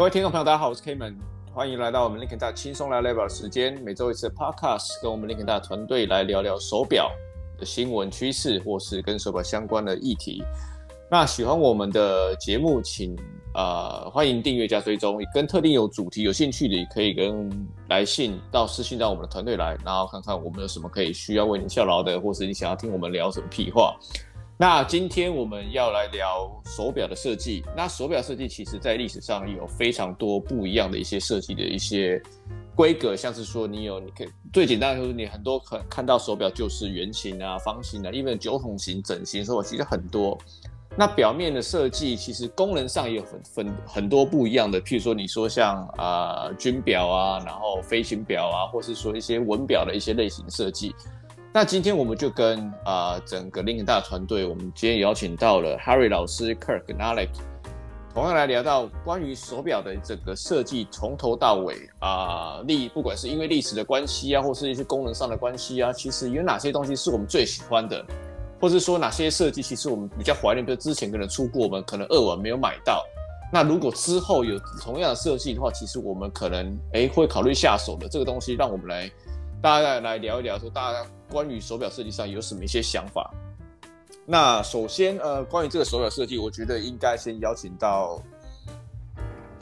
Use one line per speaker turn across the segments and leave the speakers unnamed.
各位听众朋友，大家好，我是 Kman，欢迎来到我们 Linkin 大轻松聊聊表的时间。每周一次的 Podcast，跟我们 Linkin 大团队来聊聊手表的新闻趋势，或是跟手表相关的议题。那喜欢我们的节目，请呃欢迎订阅加追踪。跟特定有主题有兴趣的，可以跟来信到私信到我们的团队来，然后看看我们有什么可以需要为您效劳的，或是你想要听我们聊什么屁话。那今天我们要来聊手表的设计。那手表设计其实在历史上有非常多不一样的一些设计的一些规格，像是说你有，你可以最简单的就是你很多可看到手表就是圆形啊、方形啊，因为酒桶型、整形手表其实很多。那表面的设计其实功能上也有很分很多不一样的，譬如说你说像啊、呃、军表啊，然后飞行表啊，或是说一些文表的一些类型设计。那今天我们就跟啊、整个 Link 大团队，我们今天邀请到了 Harry 老师、Kirk 跟 Alex，同样来聊到关于手表的这个设计，从头到尾啊历，不管是因为历史的关系啊，或是一些功能上的关系啊，其实有哪些东西是我们最喜欢的，或是说哪些设计其实我们比较怀念，比如之前可能出过，我们可能二晚没有买到。那如果之后有同样的设计的话，其实我们可能哎会考虑下手的这个东西，让我们来大家来聊一聊，说大家。关于手表设计上有什么一些想法？那首先，呃，关于这个手表设计，我觉得应该先邀请到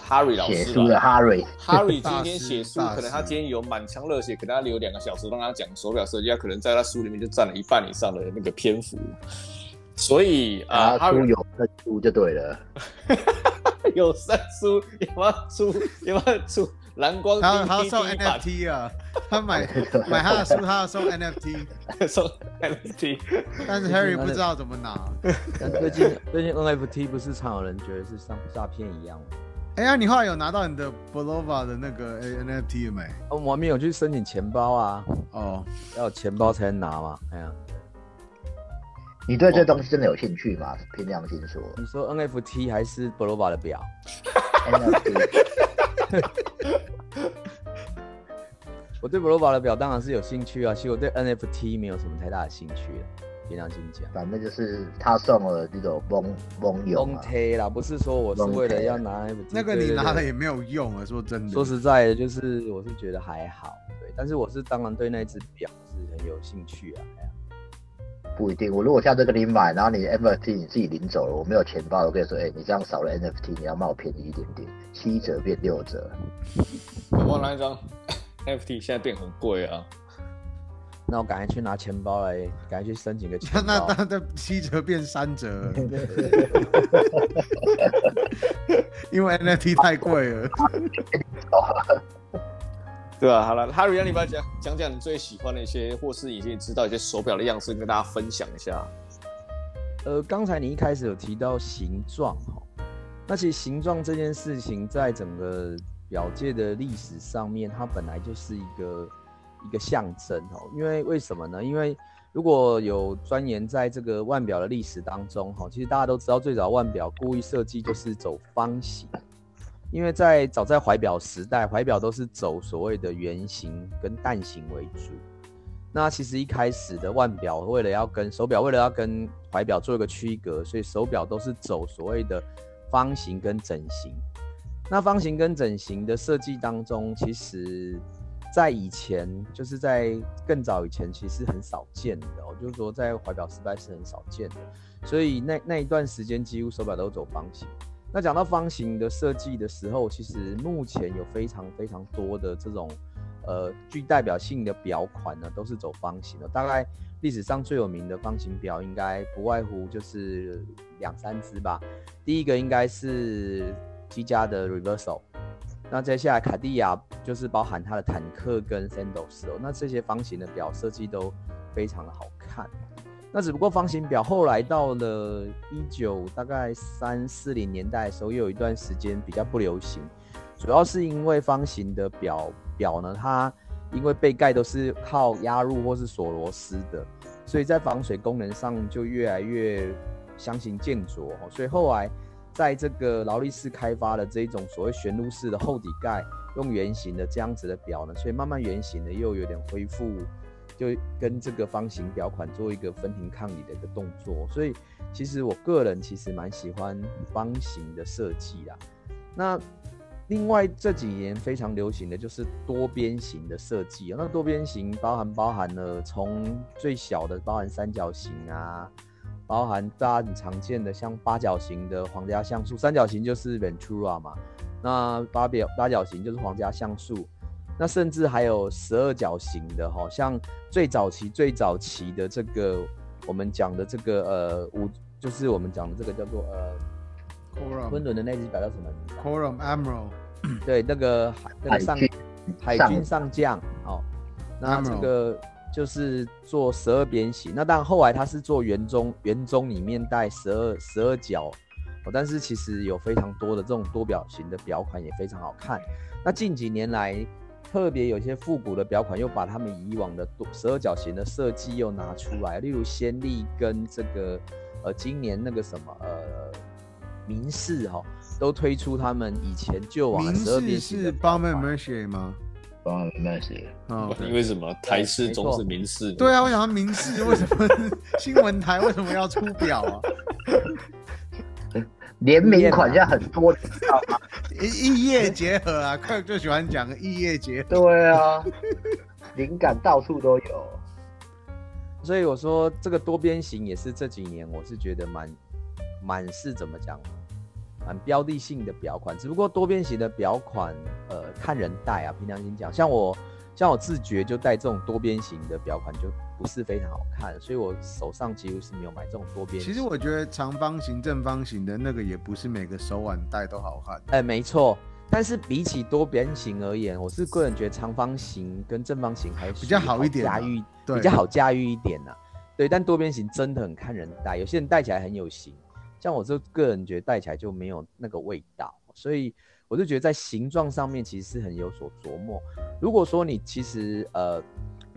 Harry 老师。
写书的 Harry，Harry
今天写书，可能他今天有满腔热血，可能他留两个小时让他讲手表设计，他可能在他书里面就占了一半以上的那个篇幅。所以啊，
他出有声书就对了，
有声书有没有出？有没有出？蓝光，
他他送 NFT 啊，他买 买他的书，他要送 NFT，
送 NFT，
但是 Harry 不知道怎么拿。
但最近 最近 NFT 不是常有人觉得是像诈骗一样吗？
哎呀，你后来有拿到你的 Bolova 的那个 NFT 没？
我还没有去申请钱包啊。哦，要有钱包才能拿嘛。哎呀，
你对这东西真的有兴趣吗？凭良心说。
你说 NFT 还是 Bolova 的表？我对 Bulova 的表当然是有兴趣啊，其实我对 NFT 没有什么太大的兴趣了，凭良心讲。
反正就是他送了这种蒙蒙友。蒙
贴啦，不是说我是为了要拿 NFT。
那个你拿了也没有用啊，说真的。
说实在的，就是我是觉得还好，对，但是我是当然对那只表是很有兴趣啊。
不一定，我如果下次跟你买，然后你 NFT 你自己领走了，我没有钱包，我跟你说，哎、欸，你这样少了 NFT，你要卖我便宜一点点，七折变六折。
我拿一张 NFT，现在变很贵啊。
那我赶快去拿钱包来，赶快去申请个钱包。
那那那七折变三折，因为 NFT 太贵了。
对啊，好了，Harry，让你把讲讲讲你最喜欢的一些，或是已经知道一些手表的样式，跟大家分享一下。
呃，刚才你一开始有提到形状哈，那其实形状这件事情，在整个表界的历史上面，它本来就是一个一个象征哦。因为为什么呢？因为如果有钻研在这个腕表的历史当中哈，其实大家都知道，最早腕表故意设计就是走方形。因为在早在怀表时代，怀表都是走所谓的圆形跟蛋形为主。那其实一开始的腕表，为了要跟手表，为了要跟怀表做一个区隔，所以手表都是走所谓的方形跟整形。那方形跟整形的设计当中，其实在以前，就是在更早以前，其实很少见的。我就是说，在怀表时代是很少见的。所以那那一段时间，几乎手表都走方形。那讲到方形的设计的时候，其实目前有非常非常多的这种呃具代表性的表款呢，都是走方形的。大概历史上最有名的方形表，应该不外乎就是两三只吧。第一个应该是积家的 Reverso，那接下来卡地亚就是包含它的坦克跟 Sandos 哦。那这些方形的表设计都非常的好看。那只不过方形表后来到了一九大概三四零年代的时候，又有一段时间比较不流行，主要是因为方形的表表呢，它因为背盖都是靠压入或是锁螺丝的，所以在防水功能上就越来越相形见絀。所以后来在这个劳力士开发的这一种所谓旋入式的厚底盖，用圆形的这样子的表呢，所以慢慢圆形的又有点恢复。就跟这个方形表款做一个分庭抗礼的一个动作，所以其实我个人其实蛮喜欢方形的设计啦。那另外这几年非常流行的就是多边形的设计，那多边形包含包含了从最小的包含三角形啊，包含大家很常见的像八角形的皇家橡树，三角形就是 Ventura 嘛，那八表八角形就是皇家橡树，那甚至还有十二角形的哈，像最早期最早期的这个我们讲的这个呃五，就是我们讲的这个叫做呃。昆仑的那只表叫什么名字
？Corum Admiral。
对，那个海那个上海军上将哦，那这个就是做十二边形。那当然后来他是做圆中，圆中里面带十二十二角哦。但是其实有非常多的这种多表型的表款也非常好看。那近几年来，特别有些复古的表款又把他们以往的多十二角形的设计又拿出来，例如先例跟这个呃今年那个什么呃。名仕哈都推出他们以前旧往十二边形的。名仕是
Baume & Mercier 吗
？Baume & Mercier
哦，因为什么台式总是明仕？
对啊，我想要名仕为什么新闻台为什么要出表啊？
联名款现在很多，
异业 结合啊，快就喜欢讲异业结合。
对啊，灵感到处都有。
所以我说这个多边形也是这几年我是觉得蛮。蛮是怎么讲？蛮标的性的表款，只不过多边形的表款，呃，看人戴啊。凭良心讲，像我，像我自觉就戴这种多边形的表款就不是非常好看，所以我手上几乎是没有买这种多边形。
其实我觉得长方形、正方形的那个也不是每个手腕戴都好看。
哎、欸，没错。但是比起多边形而言，我是个人觉得长方形跟正方形还是比较好一点，驾驭比较好驾驭一点呐、啊。对，但多边形真的很看人戴，有些人戴起来很有型。像我这个人觉得戴起来就没有那个味道，所以我就觉得在形状上面其实是很有所琢磨。如果说你其实呃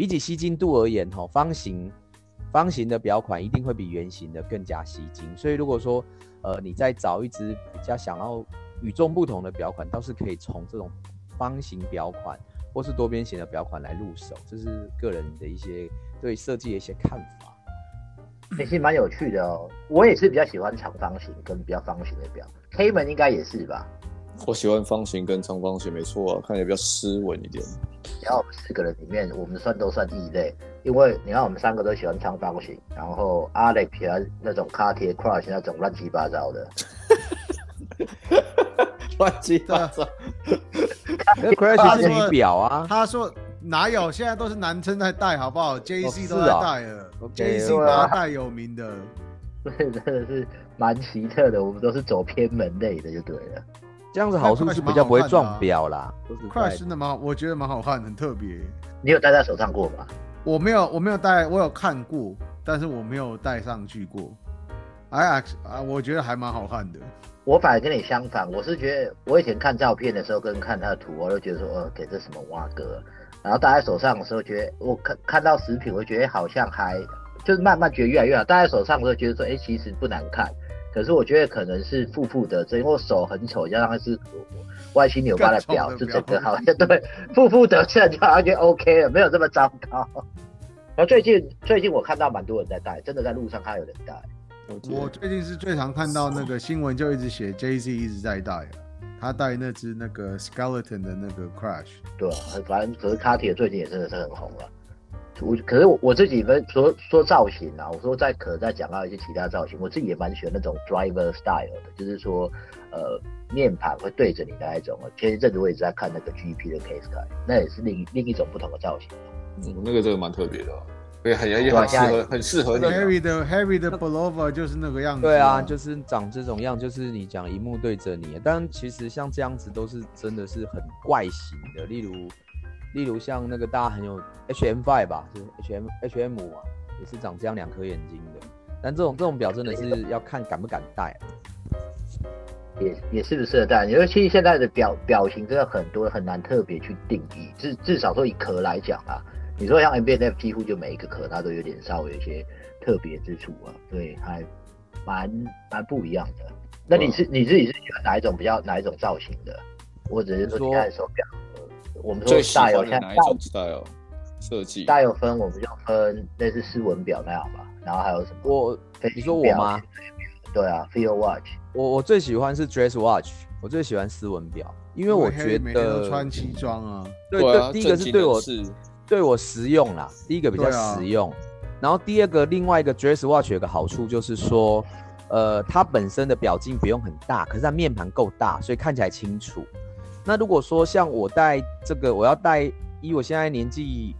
比起吸睛度而言哈，方形方形的表款一定会比圆形的更加吸睛。所以如果说呃你在找一支比较想要与众不同的表款，倒是可以从这种方形表款或是多边形的表款来入手，这是个人的一些对设计的一些看法。
其实蛮有趣的哦，我也是比较喜欢长方形跟比较方形的表，K 门应该也是吧？
我喜欢方形跟长方形，没错啊，看起来比较斯文一点。
然后我们四个人里面，我们算都算异类，因为你看我们三个都喜欢长方形，然后 Alex 喜欢那种 Cartier Crush 那种乱七八糟的，
乱七八糟。
Crush 是女表啊，
他说。哪有？现在都是男生在戴，好不好？JC 都在戴了，JC 八代有名的，
对，真的是蛮奇特的。我们都是走偏门类的，就对了。
这样子好处是比较不会撞表啦。
Crash 真的吗，我觉得蛮好看，很特别。
你有戴在手上过吗？
我没有，我没有戴，我有看过，但是我没有戴上去过。哎啊，我觉得还蛮好看的。
我反而跟你相反，我是觉得我以前看照片的时候跟看他的图，我都觉得说，呃，给这什么蛙哥。然后戴在手上的时候，觉得我看看到实品，我觉得好像还就是慢慢觉得越来越好。戴在手上的时候，觉得说，哎，其实不难看。可是我觉得可能是负负得正，因为手很丑，加上它是歪七扭八的表，就整个好像对负负得正，就好像就 OK 了，没有这么糟糕。然后最近最近我看到蛮多人在戴，真的在路上看有人戴。
我最近是最常看到那个新闻，就一直写 Jay Z 一直在戴。他戴那只那个 skeleton 的那个 crash，
对啊，反正可是 Cartier 最近也真的是很红了。我可是我我自己分说说造型啊，我说再可再讲到一些其他造型，我自己也蛮喜欢那种 driver style 的，就是说呃面盘会对着你的那一种。前一阵子我也在看那个 GP 的 case guy，那也是另另一种不同的造型。
嗯，那个这个蛮特别的。对，很也很适合，很适合你。
Harry 的 Harry 的 Bulova 就是那个样子。
对啊，就是长这种样，就是你讲一幕对着你。但其实像这样子都是真的是很怪型的，例如例如像那个大家很有 HM5 吧，就是 HM HM 五啊，也是长这样两颗眼睛的。但这种这种表真的是要看敢不敢戴，
也也适不适合戴。因为其实现在的表表型真的很多，很难特别去定义。至至少说以壳来讲啊。你说像 MB&F 几乎就每一个壳它都有点稍微有一些特别之处啊，对，还蛮蛮不一样的。那你是你自己是喜欢哪一种比较哪一种造型的？我只是说你看手表，我们说大有像哪一种
style 设计？
大有分，我们就分类似斯文表那样吧。然后还有什么？
我你说我吗？
对啊，Field Watch。
我我最喜欢是 Dress Watch，我最喜欢斯文表。因为我觉得
穿西装啊，
对
对啊，
第一个是对我
是
对我实用啦，第一个比较实用，然后第二个另外一个 dress watch 有个好处就是说，呃，它本身的表径不用很大，可是它面盘够大，所以看起来清楚。那如果说像我戴这个，我要戴，以我现在年纪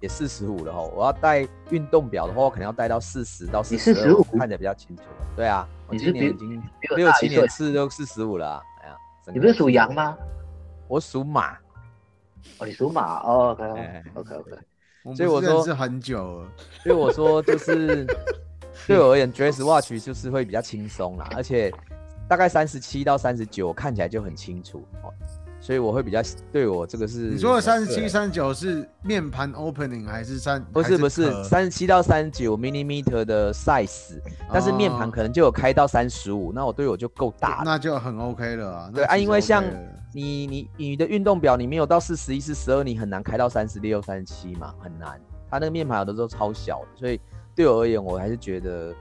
也四十五了哈，我要戴运动表的话，我可能要戴到四十到四十五，看起来比较清楚。对啊，我今年已经六七年次都四十五了啊。哎呀，
你不是属羊吗？
我属马。
哦，你属马哦，OK OK OK。
所以我说
是很久了。
所以我说就是 对我而言，dress watch 就是会比较轻松啦，而且大概三十七到三十九看起来就很清楚哦。所以我会比较对我这个是
你说的三十七、三十九是面盘 opening 还是三？
不是不是三十七到三十九 millimeter 的 size，但是面盘可能就有开到三十五，那我对我就够大，
那就很 OK 了啊。
对啊，因为像你你你的运动表你没有到四十一、四十二，你很难开到三十六、三十七嘛，很难。它那个面盘有的时候超小的，所以对我而言，我还是觉得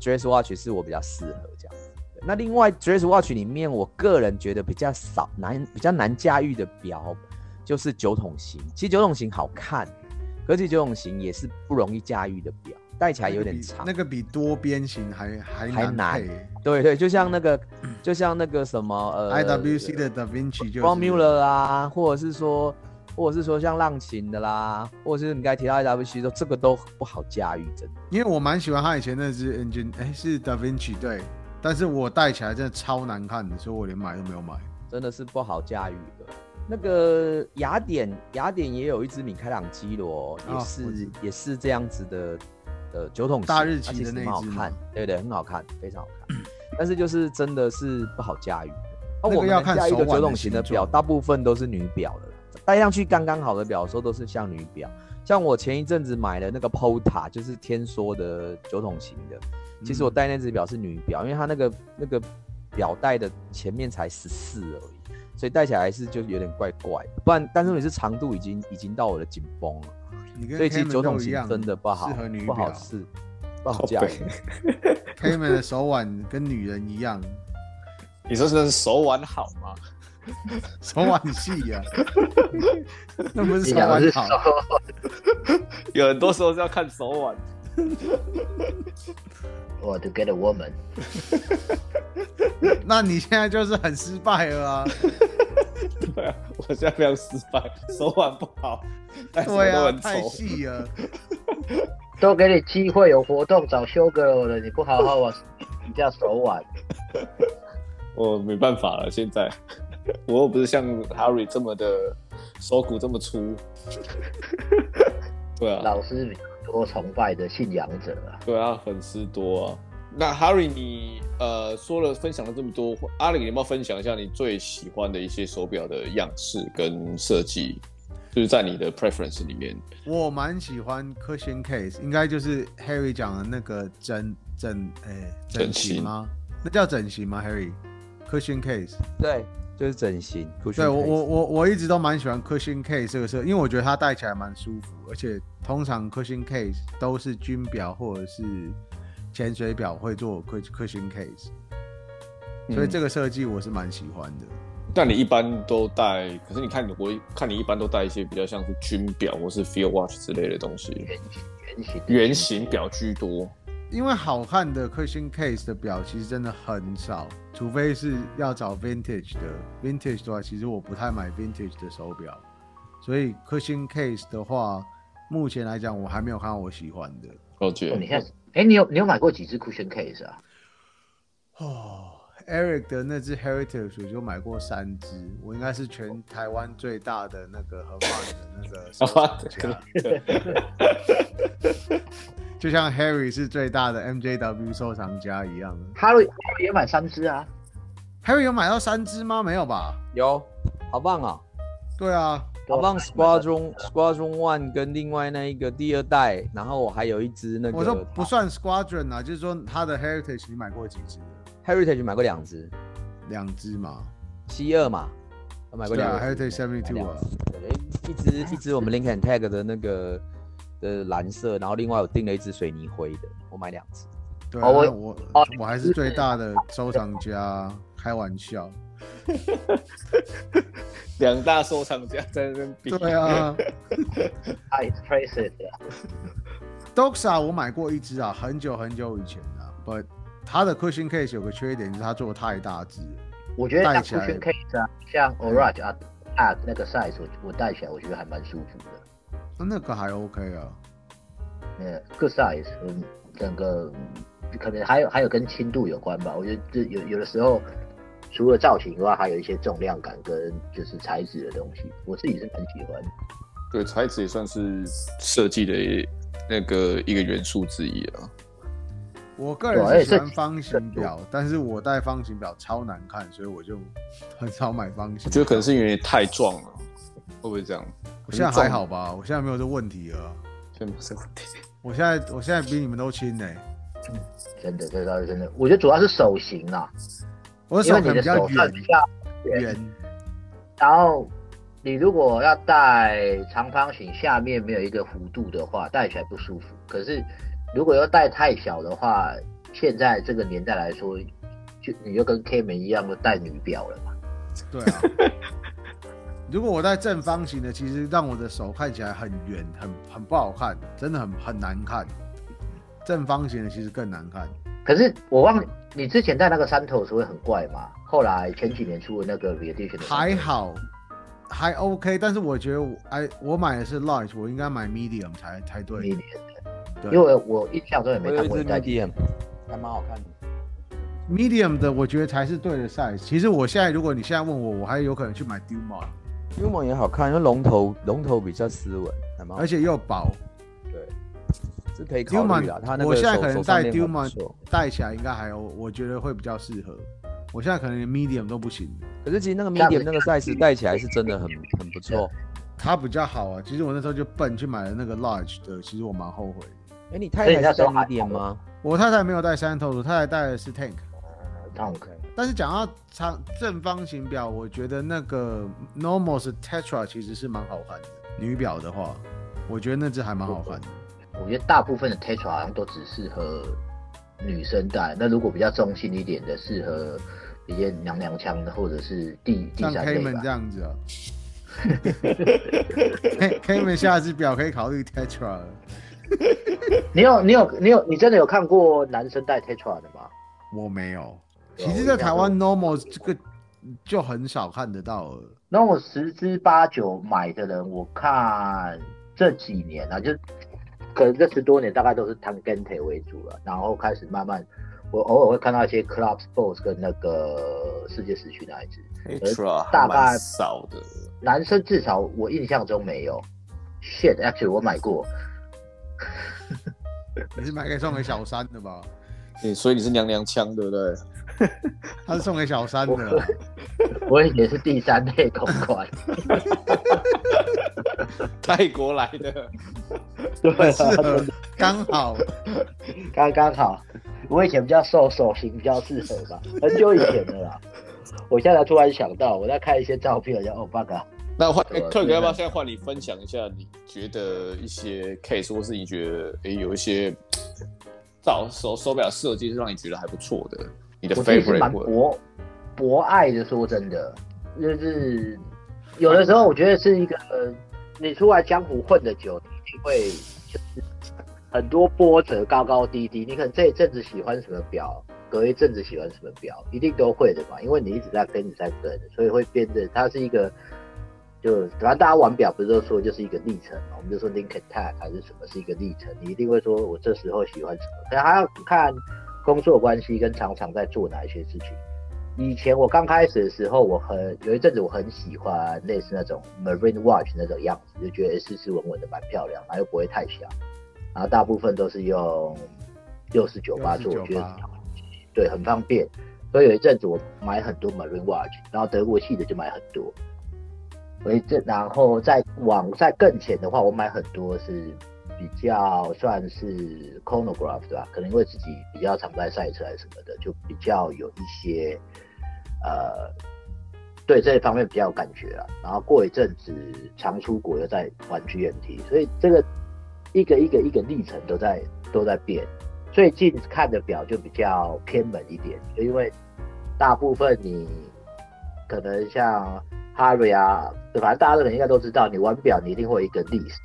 dress watch 是我比较适合这样。那另外，dress watch 里面，我个人觉得比较少难、比较难驾驭的表，就是九筒型。其实九筒型好看，可是九筒型也是不容易驾驭的表，戴起来有点长。
那个比多边形还还
还难。对对，就像那个，就像那个什么呃
，IWC 的 Da Vinci 就
Formula 啊，或者是说，或者是说像浪琴的啦，或者是你刚才提到 IWC 说这个都不好驾驭，真的。
因为我蛮喜欢他以前那只 Engine，哎，是 Da Vinci 对。但是我戴起来真的超难看的，所以我连买都没有买。
真的是不好驾驭的。那个雅典，雅典也有一只米开朗基罗，也是、哦、也是这样子的，呃，九筒形
大日期的那只，
很好看，对对，很好看，非常好看。但是就是真的是不好驾驭。那
我们要看
一个九筒型的表，大部分都是女表的，戴上去刚刚好的表，的时候都是像女表。像我前一阵子买的那个 Porta，就是天梭的酒桶型的。其实我戴那只表是女表，因为它那个那个表带的前面才十四而已，所以戴起来还是就有点怪怪的。不然，但是你是长度已经已经到我的紧绷了，所以其实九筒型真的不好，适合女不好试，不好驾驭。
Cayman 的手腕跟女人一样，
你说是手腕好吗？
手腕细呀，那不是手腕好，
有很多时候是要看手腕。
我 to get a woman，
那你现在就是很失败了啊！
对啊，我现在非常失败，手腕不好，
对啊，太细了。
都给你机会有活动找修 girl 了，你不好好玩，你叫手腕。
我没办法了，现在我又不是像 Harry 这么的手骨这么粗。对啊，
老师。多崇拜的信仰者啊，
对啊，粉丝多啊。那 Harry，你呃说了分享了这么多，阿里，你要不要分享一下你最喜欢的一些手表的样式跟设计？就是在你的 preference 里面，
我蛮喜欢 cushion case，应该就是 Harry 讲的那个整整诶整形吗？那叫整形吗？Harry，cushion case，
对。就是整形，
对我我我我一直都蛮喜欢 cushion case 这个设，因为我觉得它戴起来蛮舒服，而且通常 cushion case 都是军表或者是潜水表会做 cushion case，所以这个设计我是蛮喜欢的。
但你一般都戴，可是你看你我看你一般都戴一些比较像是军表或是 field watch 之类的东西，
圆形
圆形表居多。
因为好看的 cushion case 的表其实真的很少，除非是要找 vintage 的。vintage 的话，其实我不太买 vintage 的手表，所以 cushion case 的话，目前来讲我还没有看到我喜欢的。
我觉得，
你看，哎，你有你有买过几只 cushion case 啊？
哦，Eric 的那只 heritage 我就买过三只，我应该是全台湾最大的那个合法的那个。就像 Harry 是最大的 MJW 收藏家一样
，Harry 也买三只啊
？Harry 有买到三只吗？没有吧？
有，好棒啊！
对啊，
好棒！Squadron Squadron One 跟另外那一个第二代，然后我还有一只那个，
我说不算 Squadron 啊，就是说他的 Heritage 你买过几只
？Heritage 买过两只，
两只嘛，
七二嘛，我买过两只。
Heritage Seventy Two 啊，
对，一只一只我们 and Tag 的那个。的蓝色，然后另外我订了一只水泥灰的，我买两只。
对啊，我我我还是最大的收藏家，开玩笑。
两大收藏家在那边比。
对啊。
I praise it。
Doxa 我买过一只啊，很久很久以前啊，But 它的 Cushion Case 有个缺点，就是它做的太大只。
我觉得像 Cushion Case 啊，像 Orange 啊，啊那个 size 我我戴起来我觉得还蛮舒服的。
那个还 OK 啊。
呃，Good size，嗯，整个可能还有还有跟轻度有关吧。我觉得这有有的时候。除了造型以外，还有一些重量感跟就是材质的东西，我自己是很喜欢。
对，材质也算是设计的那个一个元素之一啊。
我个人是喜欢方形表，但是我戴方形表超难看，所以我就 很少买方形。
我觉得可能是因为太壮了，会不会这样？
我现在还好吧，我现在没有这问题了。
现在没有这问题。我现在
我现在比你们都轻呢、欸。
嗯，真的，这倒是真的。我觉得主要是手型啊。
我手比较圆，
比较圆。然后你如果要戴长方形，下面没有一个弧度的话，戴起来不舒服。可是如果要戴太小的话，现在这个年代来说，就你就跟 K 门一样，都戴女表了嘛。
对啊。如果我戴正方形的，其实让我的手看起来很圆，很很不好看，真的很很难看。正方形的其实更难看。
可是我忘，你之前戴那个 Santos 会很怪吗？后来前几年出的那个 Re-Edition
还好，还 OK。但是我觉得我哎，我买的是 Large，我应该买 Medium 才才对。
Medium，对，因为我印象中也没看过
Medium，还蛮好看的。
Medium 的我觉得才是对的 size。其实我现在如果你现在问我，我还有可能去买 Dumont，Dumont
也好看，因为龙头龙头比较斯文，
而且又薄。
对是可以考虑的。他那个
我现在可能戴 Dumont 戴起来应该还有，我觉得会比较适合。我现在可能连 Medium 都不行。
可是其实那个 Medium 那个 size 戴起来是真的很很不错。
它比较好啊。其实我那时候就笨去买了那个 Large 的，其实我蛮后悔。
哎、欸，你太太戴 Medium 吗？
我太太没有戴 Santos，我太太戴的是 Tank。
Tank。
但是讲到长正方形表，我觉得那个 Normos Tetra 其实是蛮好看的。女表的话，我觉得那只还蛮好看的。
我觉得大部分的 Tetra 好像都只适合女生戴，那如果比较中性一点的，适合一些娘娘腔的，或者是第第三类吧。
这样子啊。Cayman 下只表可以考虑 Tetra。
你有你有你有你真的有看过男生戴 Tetra 的吗？
我没有。其实，在台湾 Normal 这个就很少看得到了。
那我十之八九买的人，我看这几年啊，就。可能这十多年大概都是 Tangente 为主了，然后开始慢慢，我偶尔会看到一些 Club Sports 跟那个世界时区那一只，大概
少的。
男生至少我印象中没有。Shit，actually 我买过。
你是买给送给小三的吧？
对，所以你是娘娘腔对不对？
他是送给小三的。
我，我也是第三类公款。
泰国来的，
对，
刚好，
刚刚好。我以前比较瘦，手型比较适合吧，很久以前的啦。我现在突然想到，我在看一些照片，然后哦，bug。
那换，特哥要不要现在换你分享一下？你觉得一些 case，或是你觉得哎、欸，有一些造手手表设计是让你觉得还不错的？你的 favorite
蛮博博爱的，说真的，就是。有的时候我觉得是一个，你出来江湖混的久，你一定会就是很多波折，高高低低。你可能这一阵子喜欢什么表，隔一阵子喜欢什么表，一定都会的嘛。因为你一直在跟，你在跟，所以会变得它是一个，就反正大家玩表不是都说就是一个历程嘛。我们就说 link attack 还是什么是一个历程，你一定会说我这时候喜欢什么，可能还要看工作关系跟常常在做哪一些事情。以前我刚开始的时候，我很有一阵子我很喜欢类似那种 Marine Watch 那种样子，就觉得斯斯文文的蛮漂亮，然后又不会太小，然后大部分都是用六四九八做，我觉得对很方便。所以有一阵子我买很多 Marine Watch，然后德国系的就买很多。所以这然后再往再更前的话，我买很多是比较算是 Chronograph 对吧？可能因为自己比较常在赛车什么的，就比较有一些。呃，对这一方面比较有感觉啊。然后过一阵子常出国，又在玩 GMT，所以这个一个一个一个历程都在都在变。最近看的表就比较偏门一点，就因为大部分你可能像 Harry 啊，反正大家都应该都知道，你玩表你一定会有一个 list，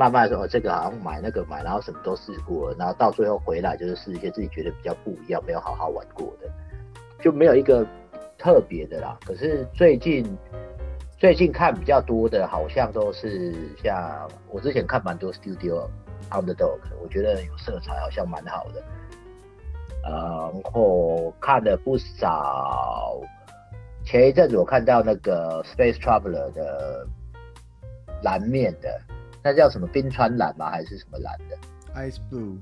慢慢说哦，这个好像买那个买，然后什么都试过了，然后到最后回来就是试一些自己觉得比较不一样、没有好好玩过的，就没有一个特别的啦。可是最近最近看比较多的，好像都是像我之前看蛮多 Studio。Underdog，我觉得有色彩，好像蛮好的。然后看了不少。前一阵子我看到那个 Space Traveler 的蓝面的，那叫什么冰川蓝吗？还是什么蓝的
？Ice Blue。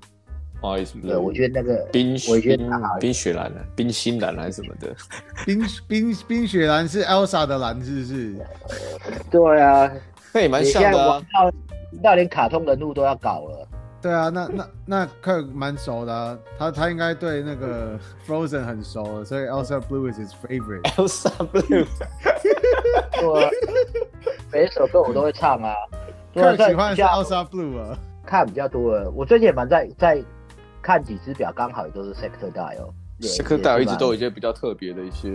Ice Blue。
对，我觉得那个
冰
我觉得
冰冰雪蓝的，冰心蓝还是什么的？
冰冰冰雪蓝是 Elsa 的蓝，是不是？
对啊，
那也蛮像的啊。
那连卡通人物都要搞了。
对啊，那那那克蛮熟的啊，他他应该对那个 Frozen 很熟，所以 Elsa Blue is his favorite。
Elsa Blue，
对，每一首歌我都会唱啊。
克喜欢是 Elsa Blue 啊，
看比较多了。我最近也蛮在在看几只表，刚好也都是 Sector Dial。
Sector Dial 一直都有一些比较特别的一些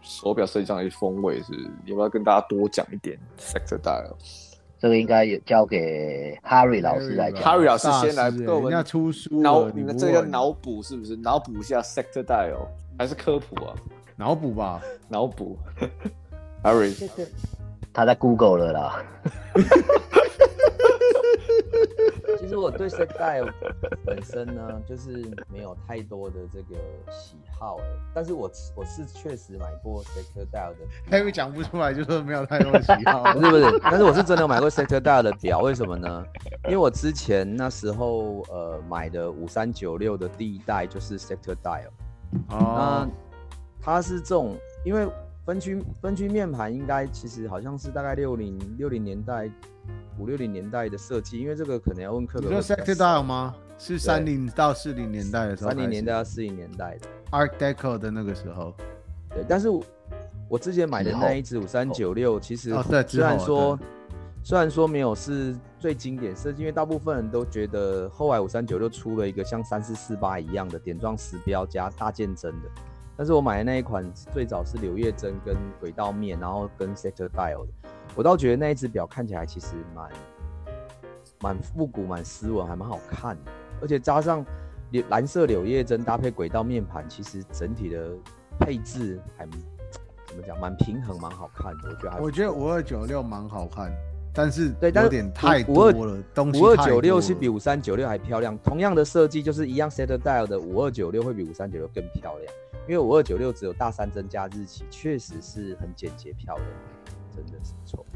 手表设计上的一些风味，是你要不要跟大家多讲一点 Sector Dial？
这个应该也交给 Harry 老师来讲。
Harry 老师先来跟我们
出书，
脑你们这个脑补是不是？脑补一下 Sector Dial 还是科普啊？
脑补吧，
脑补。Harry，
他在 Google 了啦。
其实我对 Sector Dial 本身呢，就是没有太多的这个喜好，但是我我是确实买过 Sector Dial 的。
Harry 讲不出来，就说没有太多的喜好。
不是不是，但是我是真的买过 Sector Dial 的表，为什么呢？因为我之前那时候呃买的五三九六的第一代就是 Sector Dial。哦。那它是这种，因为分区分区面盘应该其实好像是大概六零六零年代。五六零年代的设计，因为这个可能要问客人。
你说 Sector Dial 吗？是三零到四零年代的时候。
三零年代到四零年代的
Art Deco 的那个时候。
对，但是我之前买的那一只五三九六，其实虽然说、
哦、
虽然说没有是最经典设计，因为大部分人都觉得后来五三九六出了一个像三四四八一样的点状石标加大键针的，但是我买的那一款最早是柳叶针跟轨道面，然后跟 Sector Dial 的。我倒觉得那一只表看起来其实蛮蛮复古、蛮斯文，还蛮好看的。而且加上柳蓝色柳叶针搭配轨道面盘，其实整体的配置还怎么讲，蛮平衡、蛮好看的。我觉得还，
我觉得五二九六蛮好看，但是对，有点太多了。
五二九六是比五三九六还漂亮。同样的设计，就是一样 Sector Dial 的五二九六会比五三九六更漂亮，因为五二九六只有大三针加日期，确实是很简洁漂亮。真的是不错，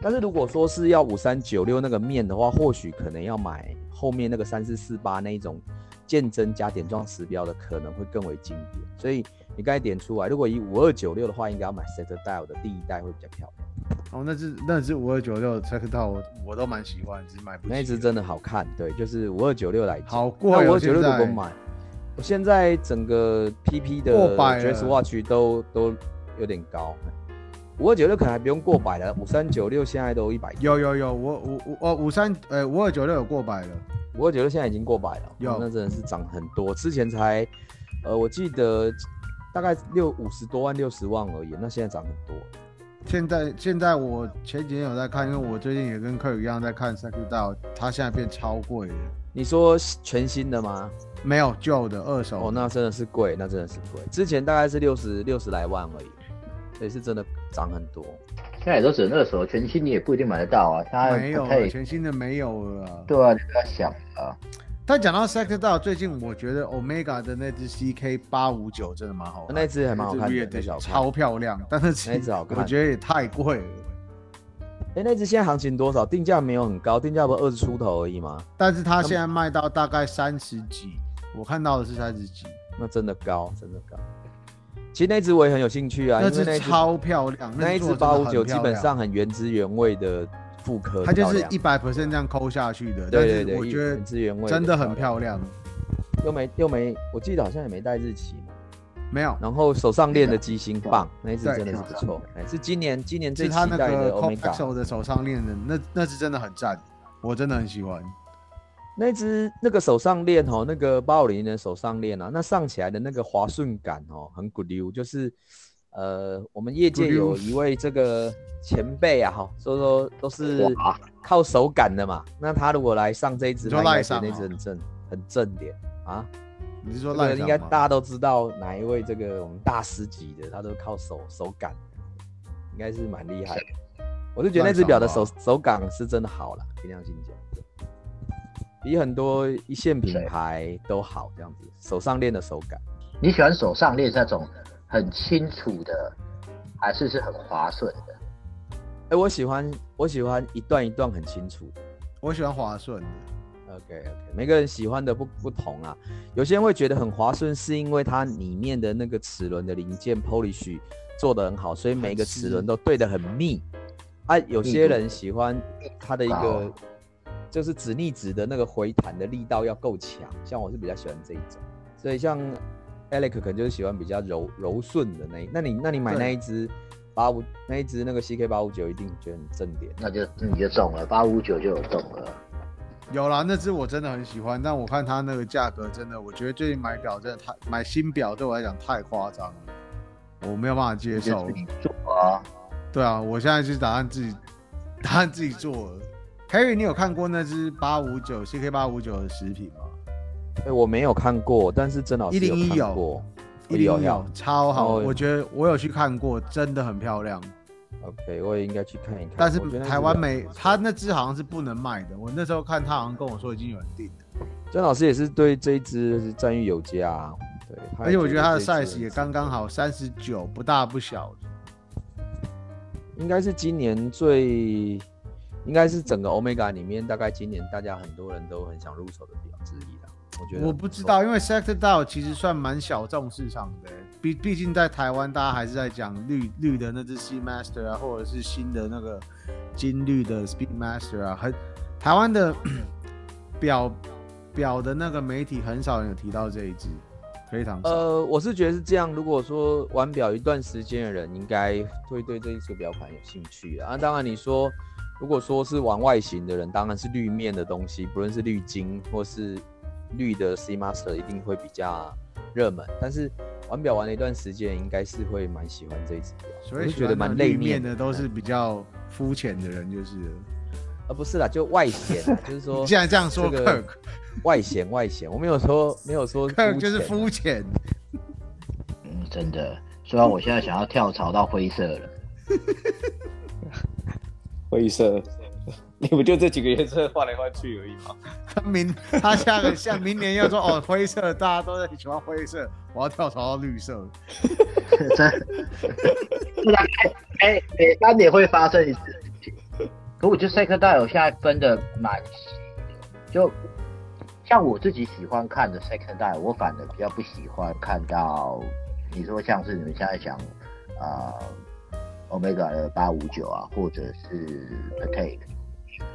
但是如果说是要五三九六那个面的话，或许可能要买后面那个三四四八那一种键针加点状时标的，可能会更为经典。所以你刚才点出来，如果以五二九六的话，应该要买 Sector Dial 的第一代会比较漂亮。
哦，那是那是五二九六 Sector Dial，我我都蛮喜欢，只是买不起。
那一只真的好看，对，就是五二九六来讲，
好贵哦。
五二九六如果买，我现在整个 PP 的 Dress Watch 都都有点高。五二九六可能还不用过百了，五三九六现在都一百。
有有有，我五五哦五三呃五二九六有过百了，
五二九六现在已经过百了，
有
那真的是涨很多。之前才呃我记得大概六五十多万六十万而已，那现在涨很多。
现在现在我前几天有在看，因为我最近也跟客宇一样在看 Dial，它现在变超贵了。
你说全新的吗？
没有旧的二手的。
哦，那真的是贵，那真的是贵。之前大概是六十六十来万而已。所以是真的涨很多，
现在也都只能二手，全新你也不一定买得到啊。它
没有，全新的没有了。
对啊，你不要想啊。
但讲到 Sector 最近我觉得 Omega 的那只 CK 八五九真的蛮好看，
那只还蛮好看的，
的超漂亮。但是
那只好看，
我觉得也太贵了。
哎、欸，那只现在行情多少？定价没有很高，定价不二十出头而已吗？
但是它现在卖到大概三十几，我看到的是三十几，
那真的高，真的高。其实那只我也很有兴趣啊，
那只超漂亮，
那一只八五九基本上很原汁原味的复刻，
它就是一百 percent 这样抠下去的。对对对，我觉得味真的很漂亮。
又没又没，我记得好像也没带日期嘛，
没有。
然后手上链的机芯棒，那一只真的是不错，哎，是今年今年最期待的
Omega 的手上链的那那只真的很赞，我真的很喜欢。
那只那个手上链哦，那个八五零的手上链啊，那上起来的那个滑顺感哦，很骨溜，就是呃，我们业界有一位这个前辈啊，哈，所以说都是靠手感的嘛。那他如果来上这一只，他应该觉得那只很正，很正点啊。
你是说赖？
应该大家都知道哪一位这个我们大师级的，他都靠手手感，应该是蛮厉害的。我是觉得那只表的手手感是真的好了，凭良心讲。比很多一线品牌都好，这样子手上链的手感。
你喜欢手上链那种很清楚的，还是是很滑顺的？
哎、欸，我喜欢我喜欢一段一段很清楚的。
我喜欢滑顺的。
OK OK，每个人喜欢的不不同啊。有些人会觉得很滑顺，是因为它里面的那个齿轮的零件 polish 做的很好，所以每个齿轮都对的很密。啊，有些人喜欢它的一个。就是指逆指的那个回弹的力道要够强，像我是比较喜欢这一种，所以像 Alec 可能就是喜欢比较柔柔顺的那一，那你那你买那一只八五那一只那个 CK 八五九一定觉得很正点，
那就你就中了，八五九就有中了。
有啦，那只我真的很喜欢，但我看它那个价格真的，我觉得最近买表真的太买新表对我来讲太夸张了，我没有办法接受。
你做啊？
对啊，我现在就是打算自己打算自己做了。Harry，你有看过那只八五九 CK 八五九的食品吗？
哎、欸，我没有看过，但是曾老师有看过。
一零一有，超好，我觉得我有去看过，真的很漂亮。
OK，我也应该去看一看。
但是台湾没，他那只好像是不能卖的。我那时候看他好像跟我说已经有人订了。
曾老师也是对这一只是赞誉有加，对。
而且我觉得它的 size 也刚刚好，三十九，不大不小。
应该是今年最。应该是整个 Omega 里面，大概今年大家很多人都很想入手的表之一啦。我觉得
我不知道，因为 Sector Dial 其实算蛮小众市场的，毕毕竟在台湾，大家还是在讲绿绿的那只 Seamaster 啊，或者是新的那个金绿的 Speedmaster 啊，很台湾的表表的那个媒体很少人有提到这一只，非常少。
呃，我是觉得是这样，如果说玩表一段时间的人，应该会对这一只表款有兴趣啊。当然你说。如果说是玩外形的人，当然是绿面的东西，不论是绿金或是绿的 Seamaster，一定会比较热门。但是玩表玩了一段时间，应该是会蛮喜欢这一只表，所以觉得蛮内面
的都是比较肤浅的人，就是。
呃，不是啦，就外显，就是说。
你既然这样说，Kirk，
外显外显，我没有说没有说。
Kirk 就是肤浅。
嗯，真的。虽然我现在想要跳槽到灰色了。
灰色，你不就这几个颜色换来换去而已吗？
他明他下个像明年要说哦，灰色大家都在喜欢灰色，我要跳槽到绿色。
真，不然哎哎，每三年会发生一次。可我觉得 Sector Dial 现在分的蛮细的，就像我自己喜欢看的 Sector Dial，我反而比较不喜欢看到你说像是你们现在讲啊。呃 Omega 的八五九啊，或者是 Patek，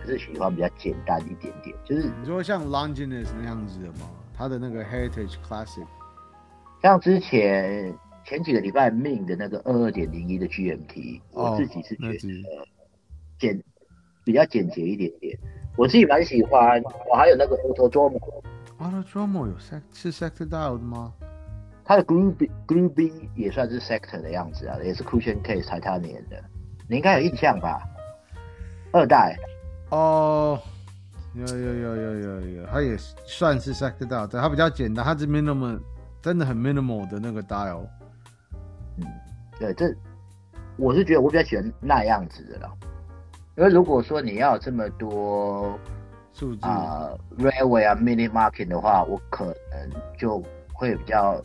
是喜欢比较简单一点点，就是
你说像 Longinus 那样子的吗？他的那个 Heritage Classic，
像之前前几个礼拜命的那个二二点零一的 GMT，、我自己是觉得简比较简洁一点点，我自己蛮喜欢。我还有那个 Autodromo。
Autodromo 有 sec 是 sector dial 的吗？
它的 Groovy Groovy 也算是 sector 的样子啊，也是 Cushion Case 才他年的，你应该有印象吧？二代。
哦，有有有有有有，它也算是 Sector Dial，它比较简单，它是 minimal，真的很 minimal 的那个 dial。
嗯，对，这我是觉得我比较喜欢那样子的啦，因为如果说你要这么多数字啊、呃、Railway 啊 Mini Marking 的话，我可能就会比较。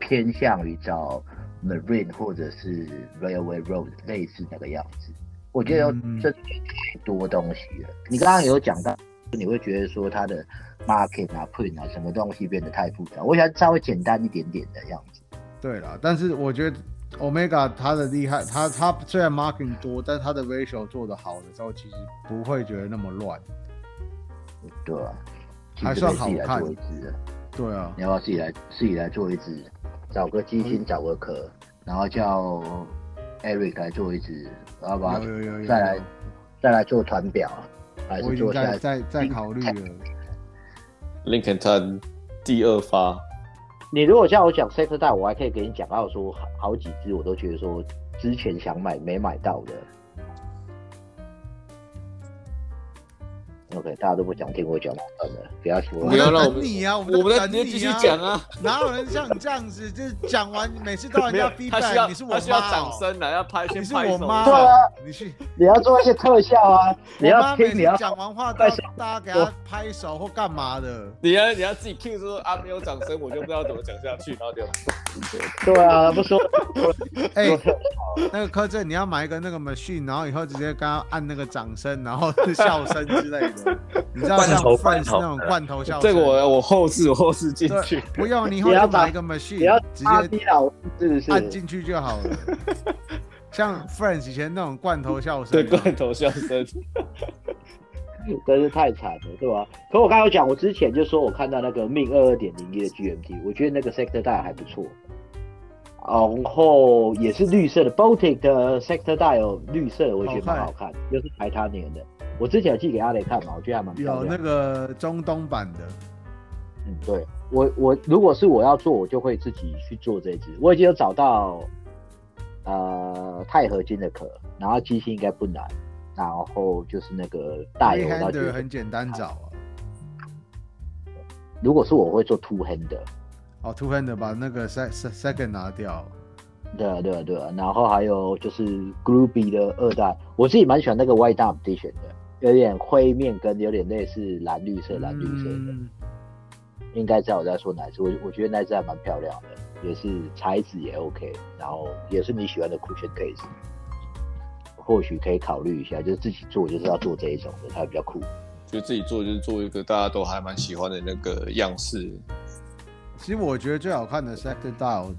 偏向于找 Marine 或者是 Railway Road 类似那个样子，我觉得这太多东西了。你刚刚有讲到，你会觉得说它的 market 啊、Print 啊什么东西变得太复杂，我想稍微简单一点点的样子。
对了，但是我觉得 Omega 它的厉害，它它虽然 Marking 多，但它的 Ratio 做得好的时候，其实不会觉得那么乱。
对啊，
还算好看。对啊，
你要不要自己来自己来做一只？找个基金，找个壳，然后叫 Eric 来做一支，然后把它再来再来做团表，还是做再
再再考虑了。
Lincoln 他第二发。
你如果叫我讲 Sector Die，我还可以给你讲到说好好几只，我都觉得说之前想买没买到的。OK，大家都不想听我讲，算了，不要说。
不要让我们你啊，我们
在直接继续讲啊！
哪有人像你这样子，就是讲完每次都要人家 feedback，你是我妈，
需要掌声的，要拍先拍手。
你是我妈，
对啊，
你去，
你要做一些特效啊！你要听，你要
讲完话，大家给他拍手或干嘛的？
你要你要自己 Q 说啊，没有掌声，我就不知道怎么讲下去，然后就。
对啊，不说。
哎，那个柯震，你要买一个那个 machine，然后以后直接刚刚按那个掌声，然后笑声之类的。你知道像那种罐头笑声，
这个我我后置我后置进去，
不用，你以后就买一个 machine，
你要
直接
按
进去就好了。像 Friends 以前那种罐头笑声，
对，罐头笑声，
真是太惨了，对吧？可我刚刚讲，我之前就说我看到那个 Min 二二点零一的 GMT，我觉得那个 Sector Die 还不错。然后也是绿色的 Baltic 的 Sector Die 绿色的，我觉得蛮好看，又是排他年的。我之前有寄给阿雷看嘛，我觉得还蛮。
有那个中东版的，
嗯，对我我如果是我要做，我就会自己去做这只。我已经有找到呃钛合金的壳，然后机芯应该不难，然后就是那个大油，我觉得
很简单找啊。
如果是我会做 two hand 的，
哦 two hand 把那个 sec second 拿掉。
对啊对啊对啊，然后还有就是 Groovy 的二代，我自己蛮喜欢那个 White Diamond Edition 的。有点灰面跟有点类似蓝绿色、蓝绿色的，嗯、应该知道我在说哪一支。我我觉得那支还蛮漂亮的，也是材质也 OK，然后也是你喜欢的 cushion case，或许可以考虑一下，就是自己做就是要做这一种的，它比较酷。
就自己做就是做一个大家都还蛮喜欢的那个样式。
其实我觉得最好看的 Sector Dial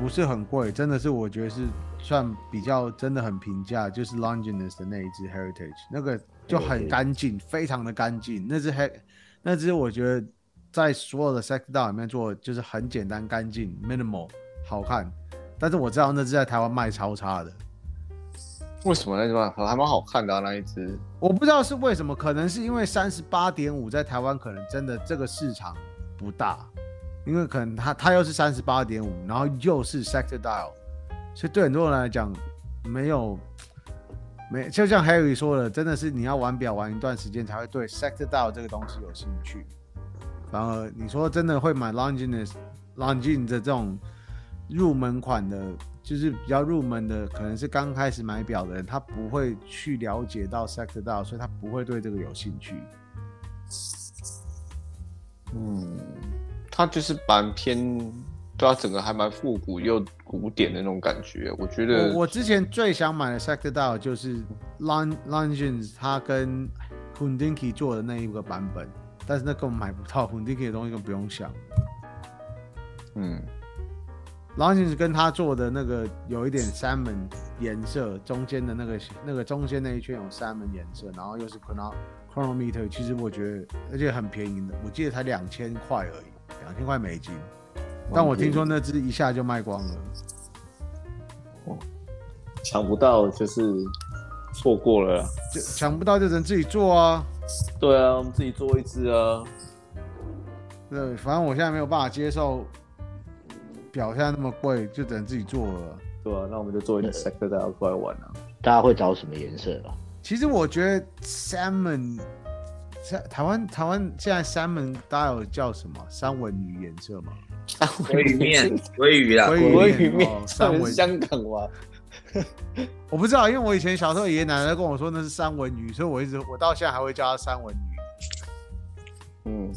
不是很贵，真的是我觉得是算比较真的很平价，就是 Longinus 的那一只 Heritage 那个。就很干净，非常的干净。那只黑，那只我觉得在所有的 Sector Die 里面做就是很简单、干净、minimal，好看。但是我知道那只在台湾卖超差的。
为什么那只卖还蛮好看的啊？那一只
我不知道是为什么，可能是因为三十八点五在台湾可能真的这个市场不大，因为可能它它又是三十八点五，然后又是 Sector Dial，所以对很多人来讲没有。没，就像 Harry 说的，真的是你要玩表玩一段时间才会对 Sector Dial 这个东西有兴趣。反而你说真的会买 Longines、Longines 的这种入门款的，就是比较入门的，可能是刚开始买表的人，他不会去了解到 Sector Die，所以他不会对这个有兴趣。
嗯，他就是蛮偏。对啊，整个还蛮复古又古典的那种感觉，我觉得。
我，我之前最想买的 Sector Die 就是 Longines 他跟 Hodinkee 做的那一个版本，但是那根本买不到 Hodinkee 的东西，更不用想。
嗯
，Longines 跟他做的那个有一点 salmon 颜色，中间的那个那个中间那一圈有 salmon 颜色，然后又是 chronometer，其实我觉得而且很便宜的，我记得才两千块而已，两千块美金。但我听说那只一下就卖光了，
哦，抢不到就是错过了，
就抢不到就只能自己做啊。
对啊，我们自己做一只啊。
对，反正我现在没有办法接受表现在那么贵，就只能自己做了。
对啊，那我们就做一点 Sector 大家过来玩啊。
大家会找什么颜色啊？
其实我觉得 Salmon，台湾台湾现在 Salmon 大家有叫什么？三文鱼颜色吗？
鲑鱼面，鲑鱼啦，
鲑鱼面，三文香港哇，
我不知道，因为我以前小时候爷爷奶奶跟我说那是三文鱼，所以我一直我到现在还会叫它三文鱼。
嗯，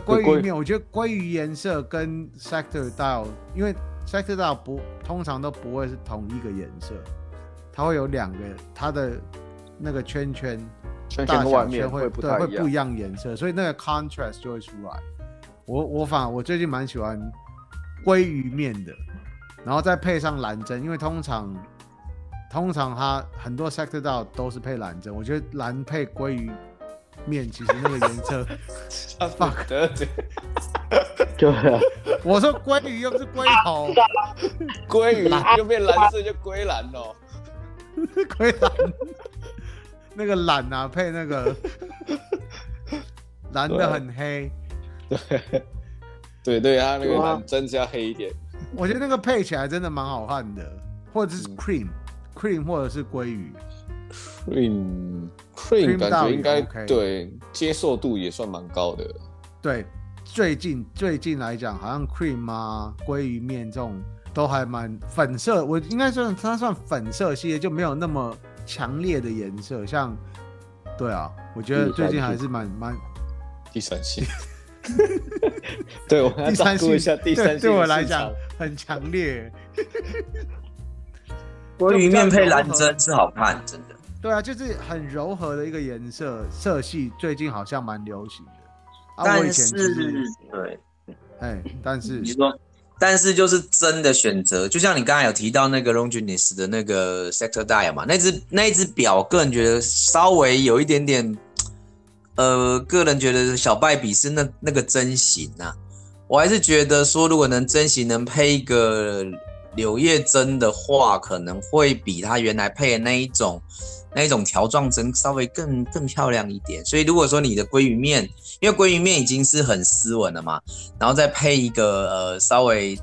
对，鲑鱼面，我觉得鲑鱼颜色跟 Sector dial，因为 Sector dial 不通常都不会是同一个颜色，它会有两个，它的那个圈圈，
圈圈外面
会对会不一样颜色，所以那个 contrast 就会出来。我我反我最近蛮喜欢鲑鱼面的，然后再配上蓝针，因为通常通常它很多 Sector dial 都是配蓝针，我觉得蓝配鲑鱼面其实那个颜色，fuck。
得
对，
我说鲑鱼又不是龟头，
鲑鱼又变蓝色就龟蓝哦，
龟蓝，那个蓝啊配那个。蓝的很黑。
对。对对，它那个蛮针是要黑一点。
我觉得那个配起来真的蛮好看的，或者是 cream、嗯、cream 或者是鲑鱼
cream cream 感觉应该、OK、对接受度也算蛮高的。
对，最近最近来讲，好像 cream 啊鲑鱼面这种都还蛮粉色，我应该算它算粉色系列，就没有那么强烈的颜色。像对啊，我觉得最近还是蛮蛮
第三系。对，我要照顾一下第三性
对，对我来讲很强烈。
鲑鱼面配蓝针是好看，真的。
对啊，就是很柔和的一个颜色色系，最近好像蛮流行的。
但是，对，
哎，但是
你说，但是就是真的选择，就像你刚才有提到那个 Longines 的那个 Sector Dial 嘛，那只那一只表，个人觉得稍微有一点点，呃，个人觉得小败笔是那那个针型啊，我还是觉得说，如果能针型能配一个柳叶针的话，可能会比它原来配的那一种。那一种条状针稍微更更漂亮一点，所以如果说你的鲑鱼面，因为鲑鱼面已经是很斯文了嘛，然后再配一个呃稍微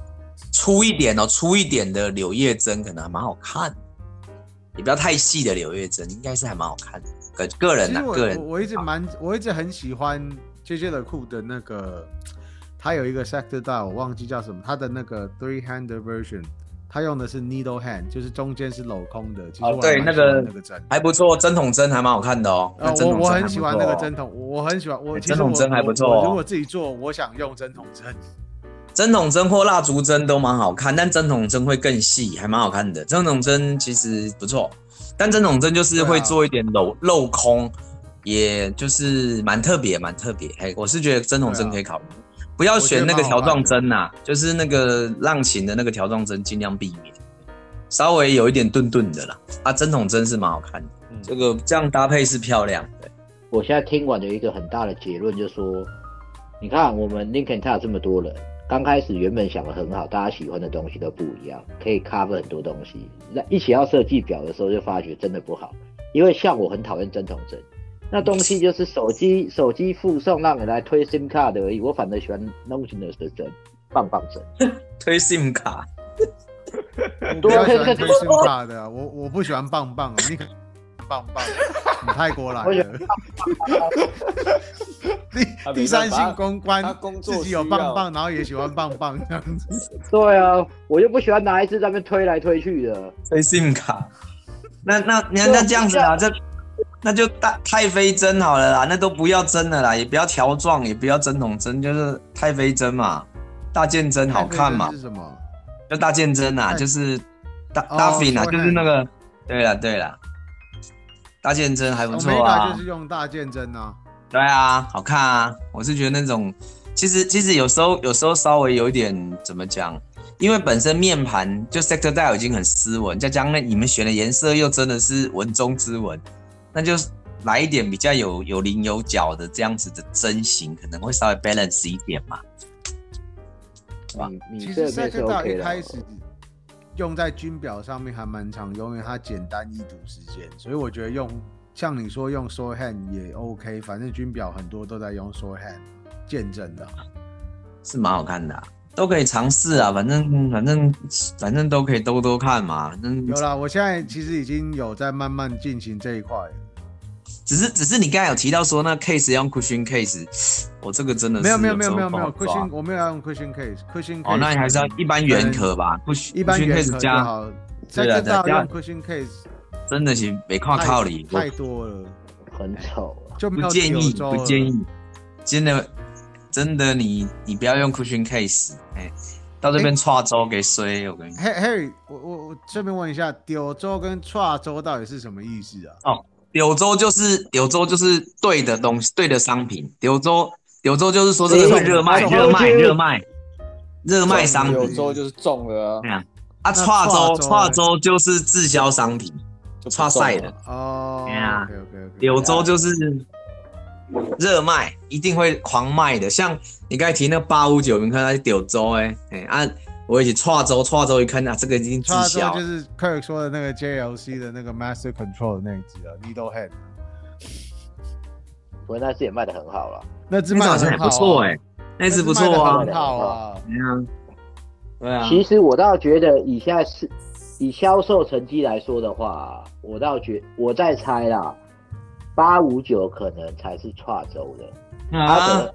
粗一点哦，粗一点的柳叶针，可能还蛮好看，也不要太细的柳叶针，应该是还蛮好看的。个个人啊，个人
我，一直蛮我一直很喜欢 JJ-LeCoultre 的那个，他有一个 sector dial，我忘记叫什么，他的那个 three handed version。他用的是 needle hand，就是中间是镂空的。其实
哦，对，那个那个针还不错，针筒针还蛮好看的哦。
呃、我我很喜欢那个针筒，我很喜欢。我针
筒针还不错、哦。
如果自己做，我想用针筒针。
针筒针或蜡烛针都蛮好看，但针筒针会更细，还蛮好看的。针筒针其实不错，但针筒针就是会做一点镂镂空，也就是蛮特别，蛮特别。哎，我是觉得针筒针可以考虑。不要选那个条状针呐，就是那个浪琴的那个条状针，尽量避免，稍微有一点钝钝的啦。啊，针筒针是蛮好看的，嗯、这个这样搭配是漂亮的。
我现在听完有一个很大的结论，就是说，你看我们 Lincoln 这么多人，刚开始原本想的很好，大家喜欢的东西都不一样，可以 cover 很多东西。那一起要设计表的时候，就发觉真的不好，因为像我很讨厌针筒针。那东西就是手机手机附送让你来推 SIM 卡的而已，我反而喜欢 Notion 的针，棒棒针。
推 SIM 卡，
很多人喜欢推 SIM 卡的，我我不喜欢棒棒，你可棒棒，你泰国来的。第第三性公关，自己有棒棒，然后也喜欢棒棒这样子。
对啊，我就不喜欢拿一支在那边推来推去的。
推 SIM 卡，那那你看那这样子啊，这。那就大太妃针好了啦，那都不要针了啦，也不要条状，也不要针筒针，就是太妃针嘛，大剑针好看嘛。
是什么？
就大剑针啊，就是大大飞啊，就是那个。对了对了，大剑针还不错啊。
就是用大剑针啊。
对啊，好看啊。我是觉得那种，其实其实有时候有时候稍微有一点怎么讲，因为本身面盘就 sector dial 已经很斯文，再加上那你们选的颜色又真的是文中之文。那就来一点比较有有棱有角的这样子的针型，可能会稍微 balance 一点嘛。
其实 sector dial 一开始用在军表上面还蛮常用，因为它简单易读时间，所以我觉得用像你说用 short hand 也 OK，反正军表很多都在用 short hand 见证的，
是蛮好看的啊。都可以尝试啊，反正反正反正都可以兜兜看嘛。
有啦，我现在其实已经有在慢慢进行这一块。
只是只是你刚才有提到说那 case 用 cushion case，我这个真的是
没有没有没有没有没有 cushion，我没有要用 cushion case，cushion case。哦，
那你还是要一般圆壳吧
，cushion 一般圆壳加好。对了，加 cushion case，
真的是没靠靠里
太多了，
很丑，
就
不建议不建议，真的。真的你，你你不要用 cushion case，哎、欸，到这边跨州给衰，我跟你。
嘿，Harry，我我我顺便问一下，柳州跟跨州到底是什么意思啊？
哦，柳州就是柳州就是对的东西，对的商品。柳州柳州就是说这个会热卖热卖热卖热卖商品。
柳州就是中了啊。
啊，跨州跨州就是滞销商品，就跨赛的
哦。
对啊，柳州就是。热卖一定会狂卖的，像你刚才提那个八五九，你看它是柳州哎哎啊，我一起跨州跨州一看啊，这个已经滞销。
就是 Kirk 说的那个 JLC 的那个 Master Control 的那一只啊，Needle Head。
不过那只也卖的很好了，
那只卖的很
不错哎，那支不错啊，
很好啊。
嗯，对啊。
其实我倒觉得以现在是以销售成绩来说的话，我倒觉我在猜啦，八五九可能才是跨州的。啊。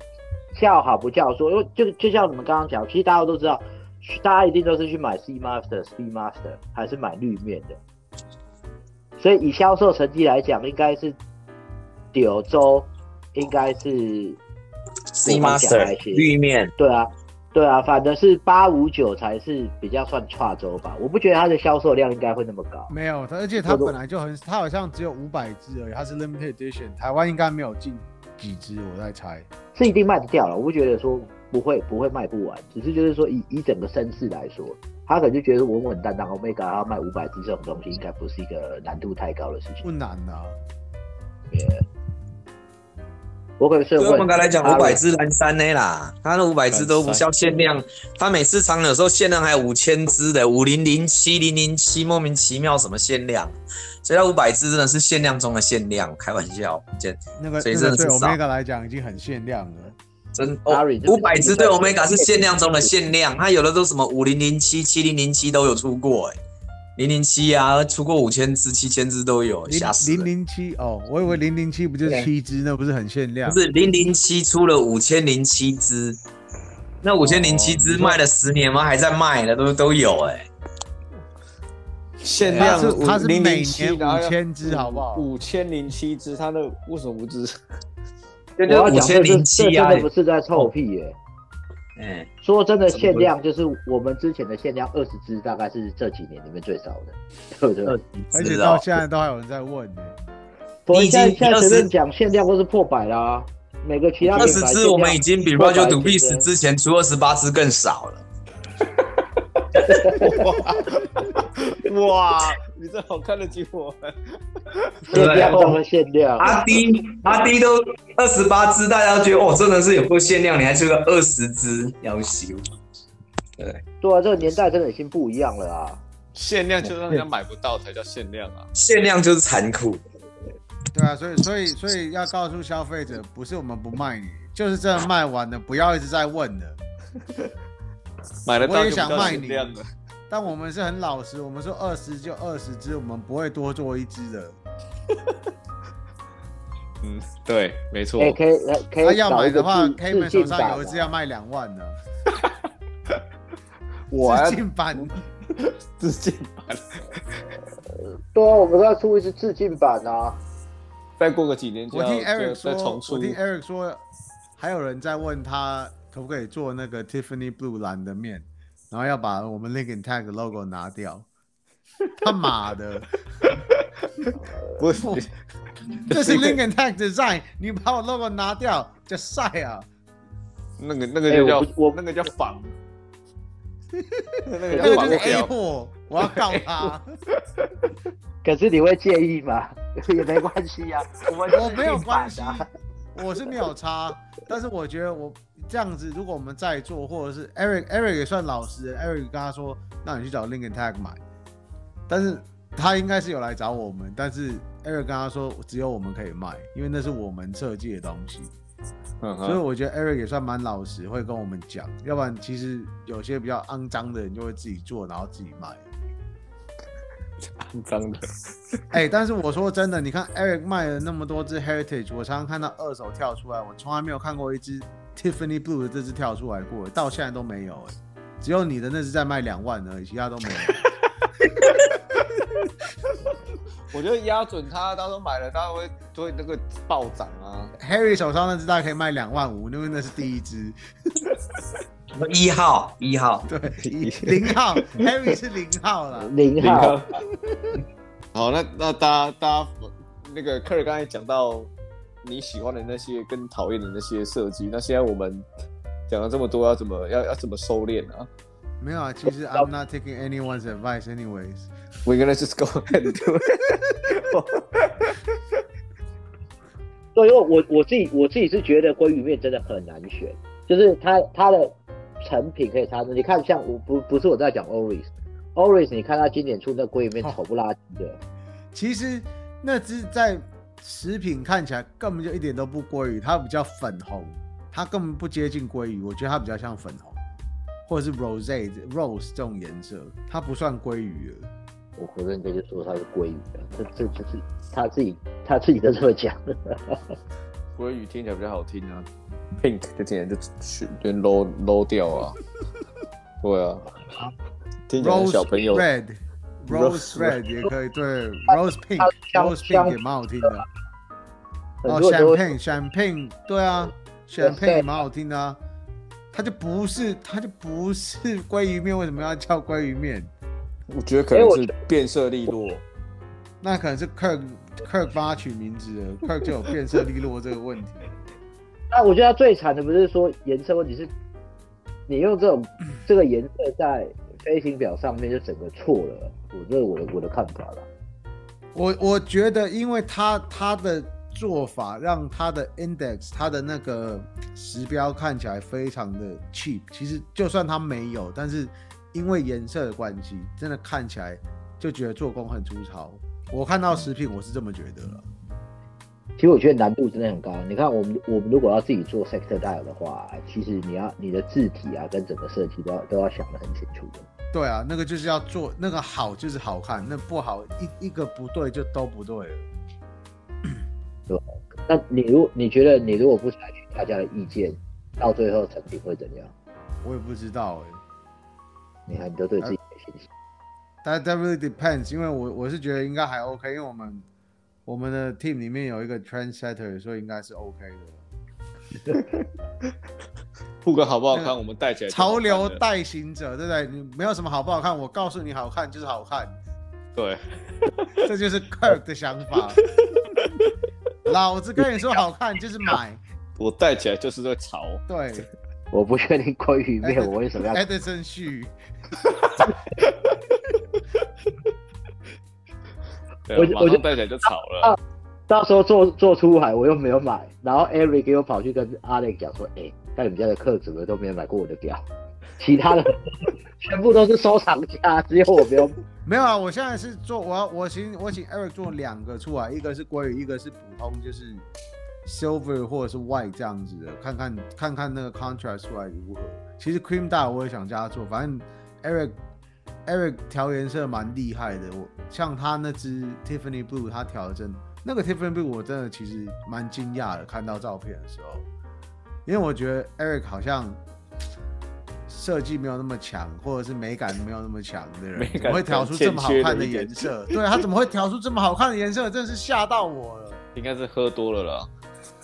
叫好不叫座，因为就就像你们刚刚讲，其实大家都知道，大家一定都是去买 C Master、Speed Master 还是买绿面的。所以以销售成绩来讲，应该是九州应该是
C Master 绿面。
对啊，对啊，反正是八五九才是比较算跨州吧。我不觉得它的销售量应该会那么高。
没有，而且它本来就很，它好像只有五百只而已，它是 Limited Edition，台湾应该没有进几只，我在猜。
是一定卖得掉了，我不觉得说不会不会卖不完，只是就是说以以整个声势来说。他可能就觉得稳稳当当，Omega 要卖五百只这种东西，应该不是一个难度太高的事情。
不难啊。
Yeah. 我可能是
问。Omega 来讲，五百只蓝山呢啦，他的五百只都不叫限量，他每次常有时候限量还有五千只的，五零零七零零七，莫名其妙什么限量，所以他五百只真的是限量中的限量，开玩笑，
那个所以真的对 Omega 来讲已经很限量了。
真哦，五百只对 Omega 是限量中的限量，它有的都什么五零零七、七零零七都有出过哎，零零七啊，出过五千只、七千只都有，吓死！
零零七哦，我以为零零七不就是七只，那不是很限量？
不是零零七出了五千零七只，那五千零七只卖了十年吗？还在卖的都都有哎，
限量
它是每年五千只，好不好？
五千零七只，它那为什么不只？
我要讲的是，这真的不是在臭屁耶、欸。
嗯，
说真的，限量就是我们之前的限量二十只，大概是这几年里面最少的，对不对？
而且到现在都还有人在问呢。
我现在现在随便讲限量都是破百啦、啊，每个其他
二十只我们已经比 Dubuis 之前出二十八只更少了。
哇哇！你这好看得起我们，
限量中的限量。
阿迪阿迪都二十八只，大家都觉得哦，真的是有够限量，你还出个二十只，要修。对
对啊，这个年代真的已经不一样了啊！
限量就让人家买不到才叫限量啊！
限量就是残酷。
对啊，所以所以所以要告诉消费者，不是我们不卖你，就是真的卖完了，不要一直在问了。
买了，
我也想卖你。但我们是很老实，我们说二十就二十只，我们不会多做一只的。
嗯，对，没错。
可以可以可以。他
要买的话，Kman 手上有一只要卖两万呢。
我
致敬版，
致敬版。
对啊，我们都要出一只致敬版啊。
再过个几年就，
我听 Eric 说，
我
听 Eric 说，还有人在问他可不可以做那个 Tiffany Blue 蓝的面。然后要把我们 Lincoln Tag logo 拿掉，他妈的！
不是，
这是 Lincoln Tag design，你把我 logo 拿掉，叫晒啊！
那个那个就叫、欸、我，我那个叫仿，
那个就是 A 货，我要告他。
可是你会介意吗？也没关系呀、啊，我
我没有关系，我是没有差，但是我觉得我。这样子，如果我们在做，或者是 Eric Eric 也算老实，Eric 跟他说，那你去找 Link and Tag 买，但是他应该是有来找我们，但是 Eric 跟他说，只有我们可以卖，因为那是我们设计的东西，嗯，所以我觉得 Eric 也算蛮老实，会跟我们讲，要不然其实有些比较肮脏的人就会自己做，然后自己卖，
肮脏的，
哎、欸，但是我说真的，你看 Eric 卖了那么多只 Heritage，我常常看到二手跳出来，我从来没有看过一只。Tiffany Blue 的这只跳出来过，到现在都没有哎，只有你的那只在卖两万而已，其他都没有。
我觉得压准他，到时候买了，他会会那个暴涨啊。
Harry 手上那只大概可以卖两万五，因为那是第一只。
一号，一号，
对，零号，Harry 是零号了，
零号。
好，那那大家大家那个 Kerry 刚才讲到。你喜欢的那些跟讨厌的那些设计，那现在我们讲了这么多，要怎么要要怎么收敛呢？
没有啊，其实 I'm not taking anyone's advice, anyways.
We're gonna just go ahead and do it.
对，因为我我自己我自己是觉得鲑鱼面真的很难选，就是它它的成品可以差。你看，像我不不是我在讲 Oris，Oris，你看它今年出那鲑鱼面丑不拉几的。
其实那只在。食品看起来根本就一点都不鲑鱼，它比较粉红，它根本不接近鲑鱼，我觉得它比较像粉红，或者是 rose rose 这种颜色，它不算鲑鱼了。
我不认真就说它是鲑鱼的，这这就是他自己他自己都这么讲的。
鲑鱼听起来比较好听啊，pink 就听起来就去就 low low 掉啊。对啊，听起来小朋友
red，rose red 也可以，对，rose pink，rose pink 也蛮好听的。哦，champagne champagne，对啊，champagne 也蛮好听的啊。它就不是，它就不是鲑鱼面，为什么要叫鲑鱼面？
我觉得可能是变色利落，
那可能是 Kirk Kirk 帮他取名字的，Kirk 就有变色利落这个问题。
那我觉得他最惨的不是说颜色问题，是你用这种这个颜色在飞行表上面就整个错了。我这是我的我的看法了。
我我觉得，因为他他的做法让他的 index 他的那个时标看起来非常的 cheap。其实就算他没有，但是。因为颜色的关系，真的看起来就觉得做工很粗糙。我看到食品，我是这么觉得了。
其实我觉得难度真的很高。你看，我们我们如果要自己做 sector dial 的话，其实你要你的字体啊，跟整个设计都要都要想得很清楚的。
对啊，那个就是要做那个好就是好看，那不好一一个不对就都不对了。
对，那你如你觉得你如果不采取大家的意见，到最后成品会怎样？
我也不知道哎、欸。
你看，你都对自己没信心。
但 that really depends，因为我我是觉得应该还 OK，因为我们我们的 team 里面有一个 trendsetter，所以应该是 OK 的。
不管好不好看，我们带起来。
潮流带行者，对不对？你没有什么好不好看，我告诉你好看就是好看。
对，
这就是 Kirk 的想法。老子跟你说好看就是买，
我带起来就是在潮。
对。
我不确定鲑鱼面我为什么要。
Edison 旭。
我我就带起来就吵了。
到时候做做出海我又没有买，然后 Eric 给我跑去跟 Alex 讲说：“哎、欸，在你们家的客怎么都没有买过我的表，其他的 全部都是收藏家，只有我没有。”
没有啊，我现在是做我要我请我请 Eric 做两个出来，一个是鲑鱼，一个是普通，就是。Silver 或者是 White 这样子的，看看看看那个 contrast 出来如何。其实 Cream Dye 我也想加做，反正 Eric Eric 调颜色蛮厉害的。我像他那只 Tiffany Blue，他调的真那个 Tiffany Blue 我真的其实蛮惊讶的，看到照片的时候，因为我觉得 Eric 好像设计没有那么强，或者是美感没有那么强的人，怎么会调出这么好看的颜色？对，他怎么会调出这么好看的颜色？真的是吓到我了。
应该是喝多了啦。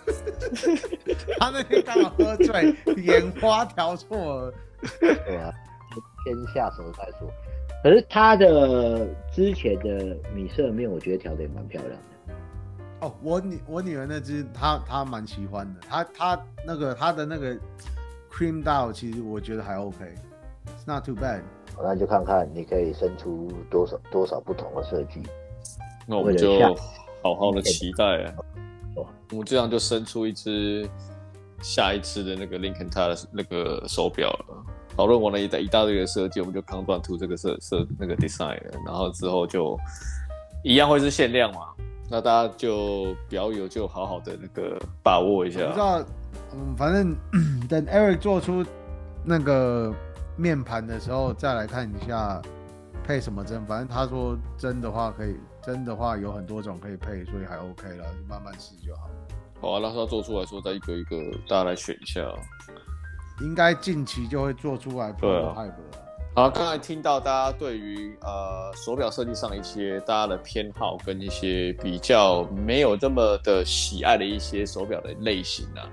他那天刚好喝醉，眼花调错了。
对啊，先下手再说。可是他的之前的米色面，我觉得调的也蛮漂亮的。
哦，我女我女儿那只，她她蛮喜欢的。她她那个她的那个 cream doll，其实我觉得还 OK，It's not too bad。
那就看看你可以生出多少多少不同的设计。
那我们就好好的期待啊。我们这样就生出一只下一次的那个 Lincoln 他的那个手表了。讨论完了一大一大堆的设计，我们就 come down to 这个设设那个 design 了。然后之后就一样会是限量嘛？那大家就表友就好好的那个把握一下。
不知道，嗯，反正 等 Eric 做出那个面盘的时候，再来看一下配什么针。反正他说针的话可以。针的话有很多种可以配，所以还 OK 了，就慢慢试就好。
好啊，那他做出来说再一个一个大家来选一下。
应该近期就会做出来。
对啊。好，刚才听到大家对于呃手表设计上一些大家的偏好跟一些比较没有这么的喜爱的一些手表的类型啊，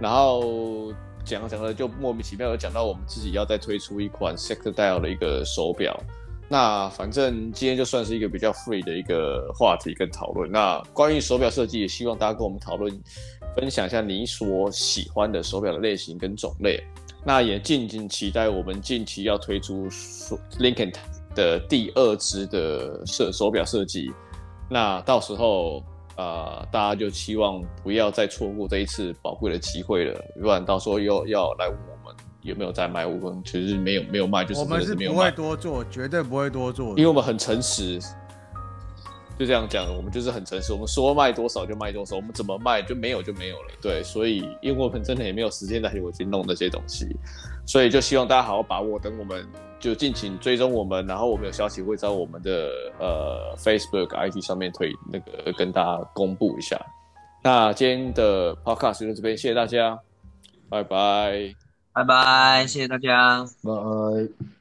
然后讲讲了就莫名其妙的讲到我们自己要再推出一款 Sector Dial 的一个手表。那反正今天就算是一个比较 free 的一个话题跟讨论。那关于手表设计，也希望大家跟我们讨论，分享一下你所喜欢的手表的类型跟种类。那也敬请期待我们近期要推出 Lincoln 的第二支的设手表设计。那到时候啊、呃，大家就期望不要再错过这一次宝贵的机会了，不然到时候又要来问我们。有没有在卖？我们其实没有，没有卖，就是
我们是不会多做，绝对不会多做，
因为我们很诚实。就这样讲，我们就是很诚实，我们说卖多少就卖多少，我们怎么卖就没有就没有了。对，所以因为我们真的也没有时间来回去弄那些东西，所以就希望大家好好把握，等我们就敬请追踪我们，然后我们有消息会在我们的呃 Facebook、IG 上面推那个跟大家公布一下。那今天的 Podcast 就到这边，谢谢大家，拜拜，
拜拜，谢谢大家，
拜。